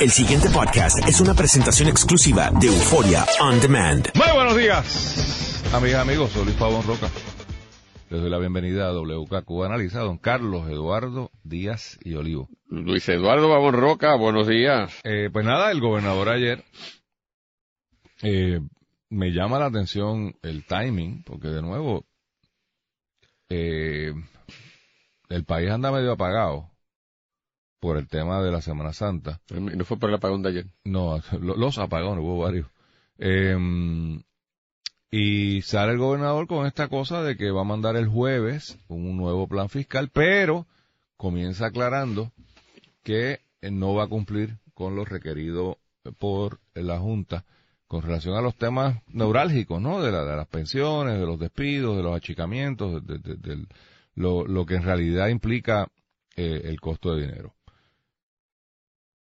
El siguiente podcast es una presentación exclusiva de Euforia On Demand. Muy buenos días, amigas y amigos. Soy Luis Pavón Roca. Les doy la bienvenida a WKQ Analiza, don Carlos Eduardo Díaz y Olivo. Luis Eduardo Pavón Roca, buenos días. Eh, pues nada, el gobernador ayer eh, me llama la atención el timing, porque de nuevo eh, el país anda medio apagado por el tema de la Semana Santa. No fue por el apagón de ayer. No, los apagones, hubo varios. Eh, y sale el gobernador con esta cosa de que va a mandar el jueves un nuevo plan fiscal, pero comienza aclarando que no va a cumplir con lo requerido por la Junta con relación a los temas neurálgicos, ¿no? De, las pensiones, de los despidos, de los achicamientos, de, lo, que en realidad implica eh, el costo de dinero.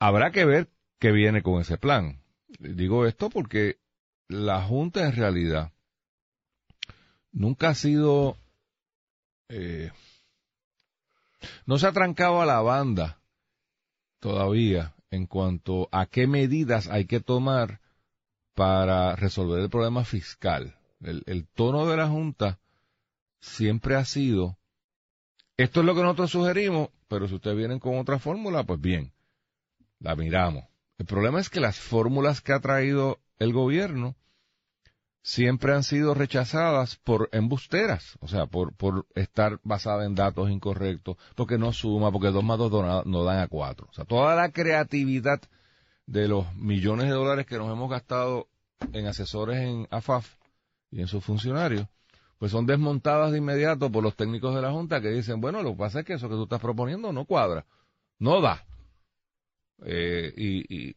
Habrá que ver qué viene con ese plan. Digo esto porque la Junta en realidad nunca ha sido... Eh, no se ha trancado a la banda todavía en cuanto a qué medidas hay que tomar para resolver el problema fiscal. El, el, tono de la Junta siempre ha sido, esto es lo que nosotros sugerimos, pero si ustedes vienen con otra fórmula, pues bien la miramos. El problema es que las fórmulas que ha traído el gobierno siempre han sido rechazadas por embusteras, o sea, por, por estar basada en datos incorrectos, porque no suma, porque dos más dos no, dan a cuatro. O sea, toda la creatividad de los millones de dólares que nos hemos gastado en asesores en AFAF y en sus funcionarios, pues son desmontadas de inmediato por los técnicos de la Junta que dicen, bueno, lo que pasa es que eso que tú estás proponiendo no cuadra, no da. Eh, y,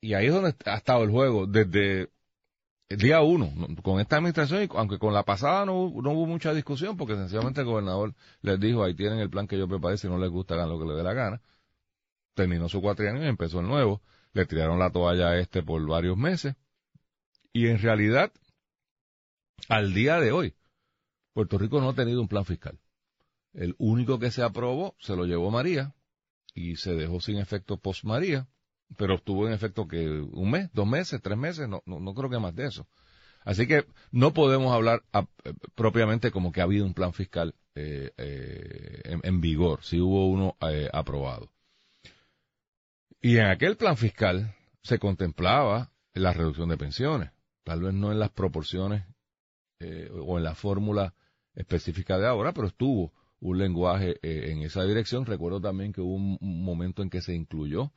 y, ahí es donde ha estado el juego, desde el día uno, con esta administración, aunque con la pasada no, no hubo mucha discusión, porque sencillamente el gobernador les dijo, ahí tienen el plan que yo preparé, si no les gusta, hagan lo que les dé la gana. Terminó su cuatrienio y empezó el nuevo. Le tiraron la toalla a este por varios meses. Y en realidad, al día de hoy, Puerto Rico no ha tenido un plan fiscal. El único que se aprobó se lo llevó María, y se dejó sin efecto post María, pero estuvo en efecto que un mes, dos meses, tres meses, no, no, creo que más de eso. Así que no podemos hablar eh, propiamente como que ha habido un plan fiscal eh, eh, en, vigor, si hubo uno aprobado. Y en aquel plan fiscal se contemplaba la reducción de pensiones, tal vez no en las proporciones o en la fórmula específica de ahora, pero estuvo un lenguaje eh, en esa dirección. Recuerdo también que hubo un, momento en que se incluyó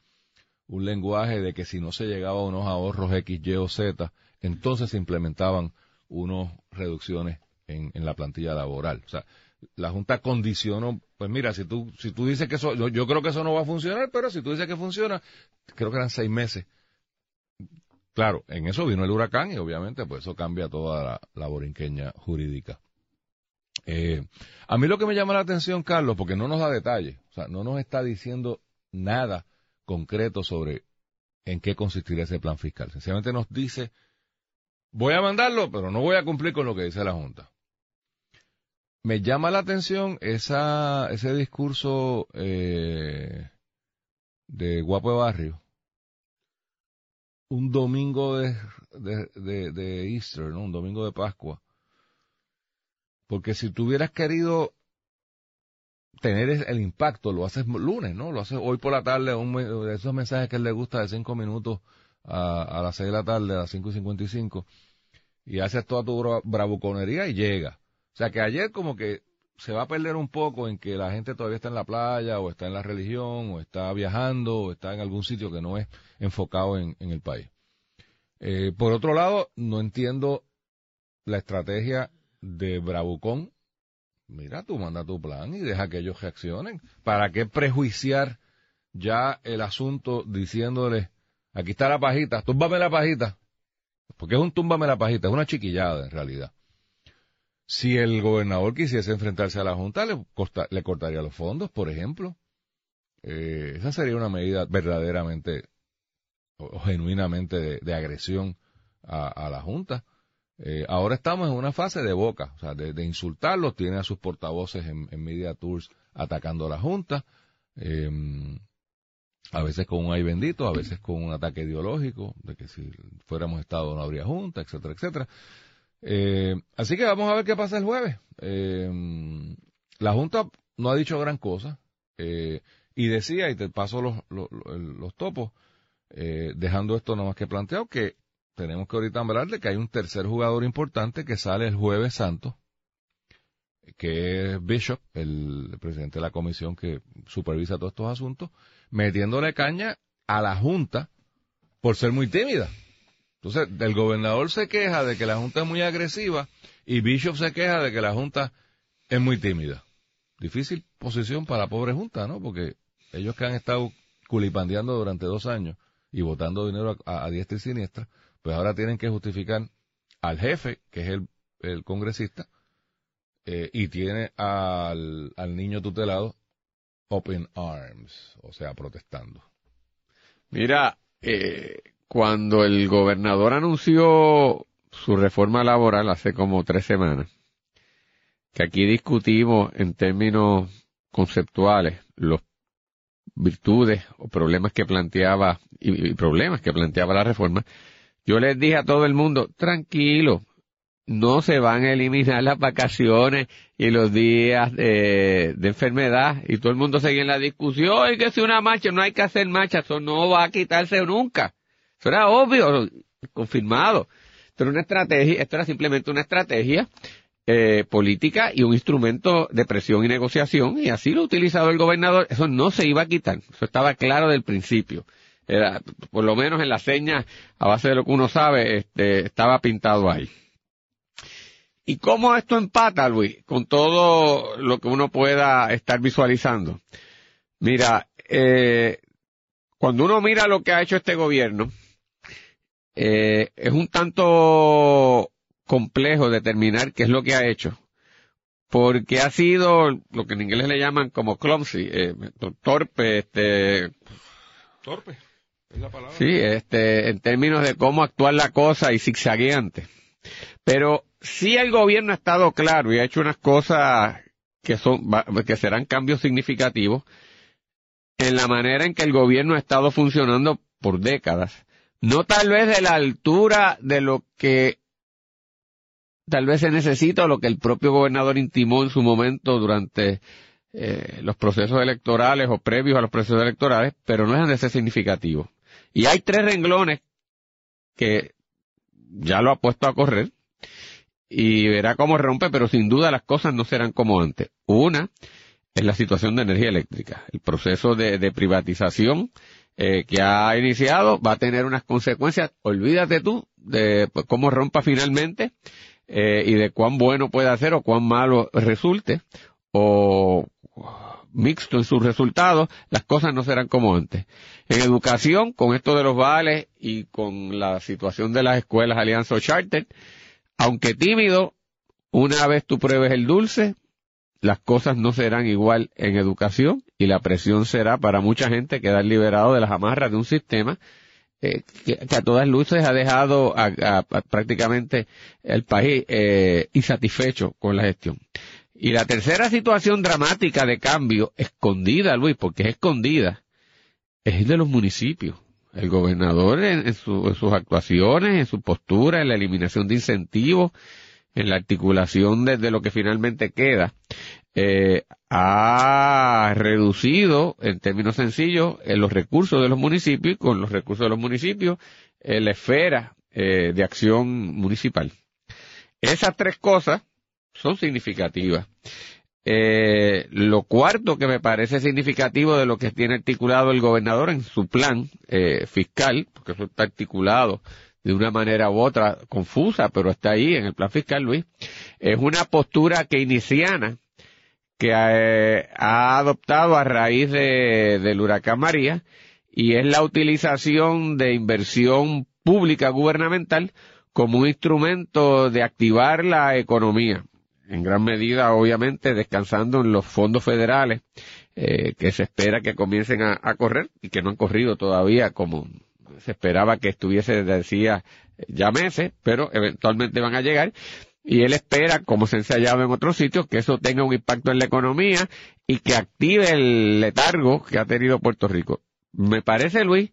un lenguaje de que si no se llegaba a unos ahorros X, Y o Z, entonces se implementaban unas reducciones en, la plantilla laboral. O sea, la Junta condicionó, pues mira, si tú, si tú dices que eso, yo, creo que eso no va a funcionar, pero si tú dices que funciona, creo que eran seis meses. Claro, en eso vino el huracán y obviamente pues eso cambia toda la, la borinqueña jurídica. Eh, a mí lo que me llama la atención, Carlos, porque no nos da detalles, o sea, no nos está diciendo nada concreto sobre en qué consistiría ese plan fiscal. Sencillamente nos dice, voy a mandarlo, pero no voy a cumplir con lo que dice la Junta. Me llama la atención esa, ese discurso eh, de Guapo de Barrio, un domingo de, de, de Easter, ¿no? un domingo de Pascua, porque si tú hubieras querido tener el impacto, lo haces lunes, ¿no? Lo haces hoy por la tarde, un, esos mensajes que él le gusta de cinco minutos a, las seis de la tarde, a las cinco y cincuenta y cinco, y haces toda tu bravuconería y llega. O sea que ayer como que se va a perder un poco en que la gente todavía está en la playa, o está en la religión, o está viajando, o está en algún sitio que no es enfocado en, el país. Eh, por otro lado, no entiendo la estrategia de Bravucón, mira, tú manda tu plan y deja que ellos reaccionen. ¿Para qué prejuiciar ya el asunto diciéndole, aquí está la pajita, túmbame la pajita? Porque es un túmbame la pajita, es una chiquillada en realidad. Si el gobernador quisiese enfrentarse a la Junta, le, le cortaría los fondos, por ejemplo. Eh, esa sería una medida verdaderamente o, genuinamente de, agresión a la Junta. Eh, ahora estamos en una fase de boca, o sea, de, insultarlos. Tiene a sus portavoces en, Media Tours atacando a la Junta. Em, a veces con un ay bendito, a veces con un ataque ideológico, de que si fuéramos Estado no habría junta, etcétera, etcétera. Eh, así que vamos a ver qué pasa el jueves. Eh, la Junta no ha dicho gran cosa, eh, y decía, y te paso los, los, topos, dejando esto nomás que planteado, que tenemos que ahorita hablar de que hay un tercer jugador importante que sale el jueves santo, que es Bishop, el presidente de la comisión que supervisa todos estos asuntos, metiéndole caña a la Junta por ser muy tímida. Entonces, el gobernador se queja de que la Junta es muy agresiva y Bishop se queja de que la Junta es muy tímida. Difícil posición para la pobre Junta, ¿no? Porque ellos que han estado culipandeando durante dos años y votando dinero a, diestra y siniestra, pues ahora tienen que justificar al jefe, que es el, congresista, eh, y tiene al, al niño tutelado open arms, o sea, protestando. Mira, eh, cuando el gobernador anunció su reforma laboral hace como tres semanas, que aquí discutimos en términos conceptuales los virtudes o problemas que planteaba y, problemas que planteaba la reforma, yo les dije a todo el mundo, tranquilo, no se van a eliminar las vacaciones y los días de, enfermedad y todo el mundo sigue en la discusión y que si una marcha no hay que hacer marcha, eso no va a quitarse nunca. Eso era obvio, confirmado. Esto era una estrategia, esto era simplemente una estrategia eh, política y un instrumento de presión y negociación y así lo ha utilizado el gobernador. Eso no se iba a quitar, eso estaba claro del principio. Era, por lo menos en la seña, a base de lo que uno sabe, este, estaba pintado ahí. ¿Y cómo esto empata, Luis, con todo lo que uno pueda estar visualizando? Mira, eh, cuando uno mira lo que ha hecho este gobierno, eh, es un tanto complejo determinar qué es lo que ha hecho, porque ha sido lo que en inglés le llaman como clumsy, eh, torpe, este... Torpe, Sí, este, en términos de cómo actuar la cosa y zigzagueante. Pero si el gobierno ha estado claro y ha hecho unas cosas que son, que serán cambios significativos en la manera en que el gobierno ha estado funcionando por décadas. No tal vez de la altura de lo que tal vez se necesita o lo que el propio gobernador intimó en su momento durante eh, los procesos electorales o previos a los procesos electorales, pero no es de ser significativo. Y hay tres renglones que ya lo ha puesto a correr y verá cómo rompe, pero sin duda las cosas no serán como antes. Una es la situación de energía eléctrica. El proceso de, privatización eh, que ha iniciado va a tener unas consecuencias, olvídate tú, de cómo rompa finalmente eh, y de cuán bueno puede hacer o cuán malo resulte o mixto en sus resultados, las cosas no serán como antes. En educación, con esto de los vales y con la situación de las escuelas Alianza Charter, aunque tímido, una vez tú pruebes el dulce, las cosas no serán igual en educación y la presión será para mucha gente quedar liberado de las amarras de un sistema eh, que, a todas luces ha dejado a, prácticamente el país eh, insatisfecho con la gestión. Y la tercera situación dramática de cambio, escondida, Luis, porque es escondida, es el de los municipios el gobernador en, sus actuaciones, en su postura, en la eliminación de incentivos, en la articulación desde lo que finalmente queda, eh, ha reducido, en términos sencillos, en los recursos de los municipios y con los recursos de los municipios, en la esfera eh, de acción municipal. Esas tres cosas son significativas. Eh, lo cuarto que me parece significativo de lo que tiene articulado el gobernador en su plan eh, fiscal, porque eso está articulado de una manera u otra confusa, pero está ahí en el plan fiscal, Luis, es una postura keynesiana que eh, ha adoptado a raíz de, del huracán María y es la utilización de inversión pública gubernamental como un instrumento de activar la economía en gran medida, obviamente, descansando en los fondos federales eh, que se espera que comiencen a, correr y que no han corrido todavía como se esperaba que estuviese, decía, ya meses, pero eventualmente van a llegar. Y él espera, como se ha ensayado en otros sitios, que eso tenga un impacto en la economía y que active el letargo que ha tenido Puerto Rico. Me parece, Luis,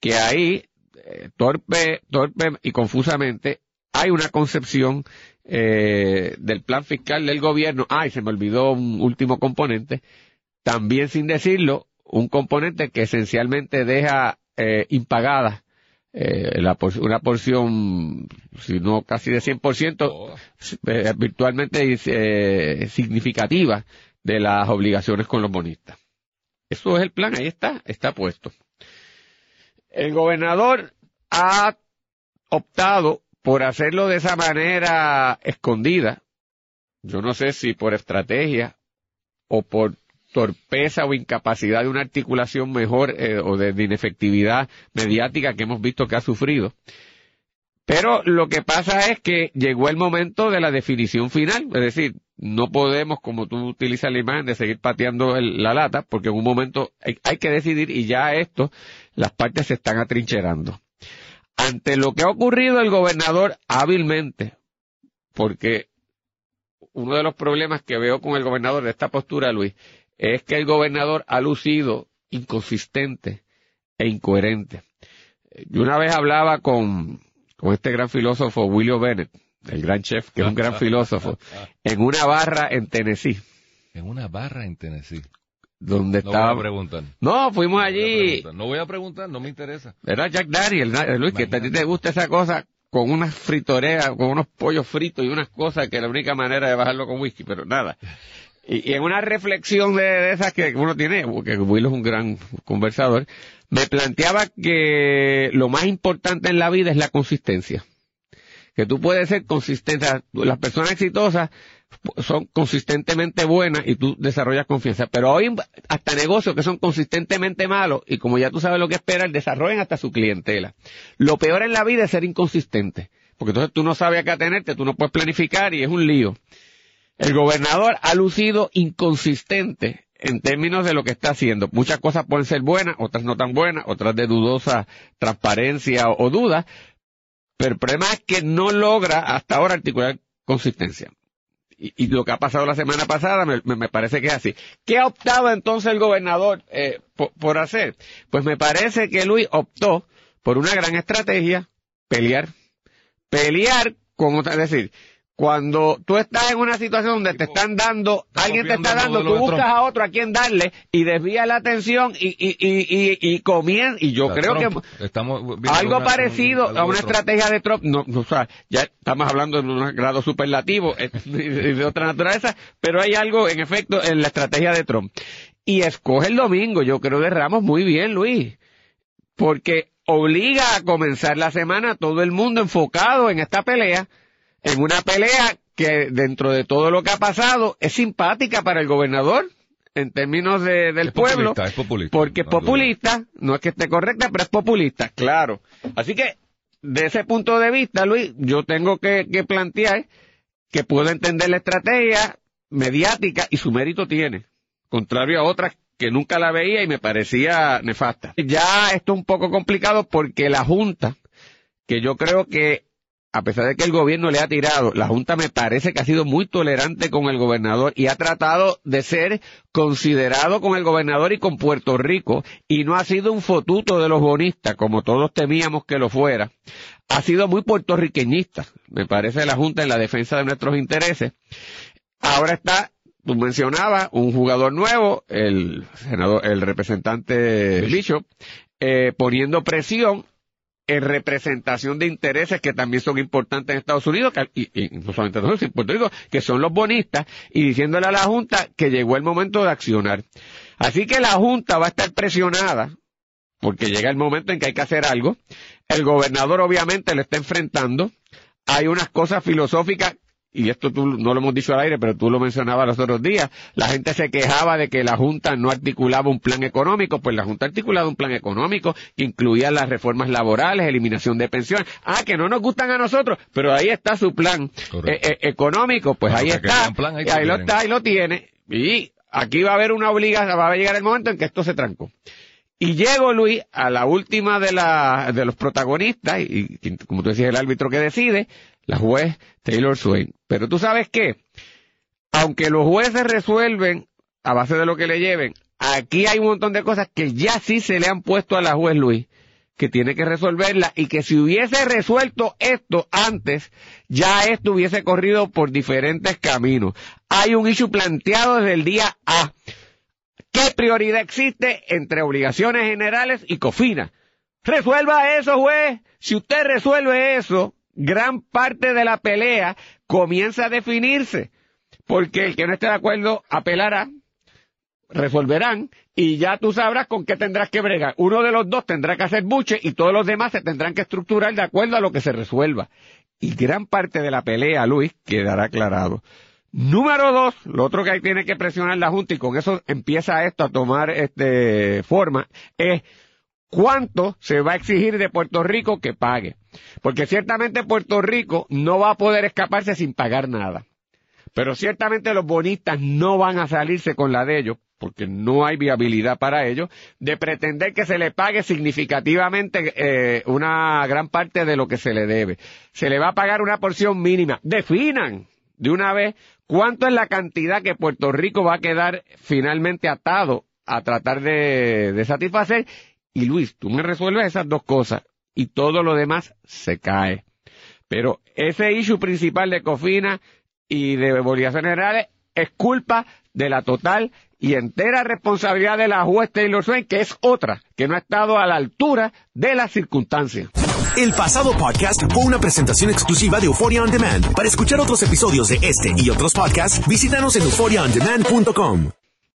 que ahí, eh, torpe, torpe y confusamente, hay una concepción eh, del plan fiscal del gobierno. Ay, se me olvidó un último componente. También sin decirlo, un componente que esencialmente deja eh, impagada eh, la, una porción, si no casi de 100%, eh, virtualmente eh, significativa de las obligaciones con los bonistas. Eso es el plan, ahí está, está puesto. El gobernador ha optado por hacerlo de esa manera escondida. Yo no sé si por estrategia o por torpeza o incapacidad de una articulación mejor eh, o de, inefectividad mediática que hemos visto que ha sufrido. Pero lo que pasa es que llegó el momento de la definición final, es decir, no podemos, como tú utilizas la imagen, de seguir pateando la lata, porque en un momento hay, hay, que decidir y ya esto, las partes se están atrincherando. Ante lo que ha ocurrido el gobernador hábilmente, porque uno de los problemas que veo con el gobernador de esta postura, Luis, es que el gobernador ha lucido inconsistente e incoherente. Yo una vez hablaba con, con este gran filósofo William Bennett, el gran chef, que es un gran filósofo, en una barra en Tennessee. En una barra en Tennessee. Donde no estaba. Voy a preguntar. No, fuimos No allí. No voy a preguntar, no me interesa. Era Jack Daniel, Luis, que a ti te gusta esa cosa con unas fritoreas, con unos pollos fritos y unas cosas que la única manera de bajarlo con whisky, pero nada. Y, y en una reflexión de, de esas que uno tiene, porque Will es un gran conversador, me planteaba que lo más importante en la vida es la consistencia. Que tú puedes ser consistente. Las personas exitosas son consistentemente buenas y tú desarrollas confianza. Pero hoy hasta negocios que son consistentemente malos y como ya tú sabes lo que esperas, desarrollan hasta su clientela. Lo peor en la vida es ser inconsistente. Porque entonces tú no sabes a qué atenerte, tú no puedes planificar y es un lío. El gobernador ha lucido inconsistente en términos de lo que está haciendo. Muchas cosas pueden ser buenas, otras no tan buenas, otras de dudosa transparencia o, o duda, pero el problema es que no logra hasta ahora articular consistencia. Y, y lo que ha pasado la semana pasada me, me- parece que es así. ¿Qué ha optado entonces el gobernador eh, por, por hacer? Pues me parece que Luis optó por una gran estrategia, pelear. Pelear con otra, es decir, cuando tú estás en una situación donde te están dando, alguien te está dando, tú buscas Trump. a otro a quien darle y desvías la atención y, y, y, y, y comien- y yo creo Trump, que estamos algo una- parecido algo a una estrategia de Trump, no, no, o sea, ya estamos hablando de un grado superlativo eh, y de, otra naturaleza, pero hay algo en efecto en la estrategia de Trump. Y escoge el domingo, yo creo de Ramos muy bien, Luis, porque obliga a comenzar la semana todo el mundo enfocado en esta pelea, en una pelea que dentro de todo lo que ha pasado es simpática para el gobernador en términos de- del Es pueblo. populista, es populista. Porque es populista, no es que esté correcta, pero es populista, claro. Así que, de ese punto de vista, Luis, yo tengo que, que plantear que puedo entender la estrategia mediática y su mérito tiene, contrario a otras que nunca la veía y me parecía nefasta. Ya esto es un poco complicado porque la Junta, que yo creo que a pesar de que el gobierno le ha tirado, la Junta me parece que ha sido muy tolerante con el gobernador y ha tratado de ser considerado con el gobernador y con Puerto Rico y no ha sido un fotuto de los bonistas como todos temíamos que lo fuera. Ha sido muy puertorriqueñista, me parece la Junta en la defensa de nuestros intereses. Ahora está, tú mencionabas, un jugador nuevo, el senador, el representante Bishop, eh, poniendo presión en representación de intereses que también son importantes en Estados Unidos, que- y, no solamente en Estados Unidos, que son los bonistas, y diciéndole a la Junta que llegó el momento de accionar. Así que la Junta va a estar presionada, porque llega el momento en que hay que hacer algo. El gobernador obviamente le está enfrentando. Hay unas cosas filosóficas y esto tú no lo hemos dicho al aire, pero tú lo mencionabas los otros días, la gente se quejaba de que la Junta no articulaba un plan económico, pues la Junta ha articulado un plan económico que incluía las reformas laborales, eliminación de pensiones, ah, que no nos gustan a nosotros, pero ahí está su plan eh, eh, económico, pues ahí está, plan, ahí lo está, ahí lo tiene, y aquí va a haber una obligación, va a llegar el momento en que esto se trancó. Y llego, Luis, a la última de, la, de los protagonistas, y, y como tú decías, el árbitro que decide, la juez Taylor Swain. Pero tú sabes qué, aunque los jueces resuelven a base de lo que le lleven, aquí hay un montón de cosas que ya sí se le han puesto a la juez Luis, que tiene que resolverla y que si hubiese resuelto esto antes, ya esto hubiese corrido por diferentes caminos. Hay un issue planteado desde el día A. ¿Qué prioridad existe entre obligaciones generales y COFINA? Resuelva eso, juez. Si usted resuelve eso, gran parte de la pelea comienza a definirse. Porque el que no esté de acuerdo apelará, resolverán y ya tú sabrás con qué tendrás que bregar. Uno de los dos tendrá que hacer buche y todos los demás se tendrán que estructurar de acuerdo a lo que se resuelva. Y gran parte de la pelea, Luis, quedará aclarado. Número dos, lo otro que hay tiene que presionar la Junta y con eso empieza esto a tomar este forma, es cuánto se va a exigir de Puerto Rico que pague. Porque ciertamente Puerto Rico no va a poder escaparse sin pagar nada. Pero ciertamente los bonistas no van a salirse con la de ellos, porque no hay viabilidad para ellos, de pretender que se le pague significativamente eh, una gran parte de lo que se le debe. Se le va a pagar una porción mínima. Definan de una vez cuánto es la cantidad que Puerto Rico va a quedar finalmente atado a tratar de, de satisfacer. Y Luis, tú me resuelves esas dos cosas y todo lo demás se cae. Pero ese issue principal de Cofina y de obligaciones generales es culpa de la total y entera responsabilidad de la juez Taylor Swain, que es otra, que no ha estado a la altura de las circunstancias. El pasado podcast fue una presentación exclusiva de Euphoria On Demand. Para escuchar otros episodios de este y otros podcasts, visítanos en euphoriaondemand.com.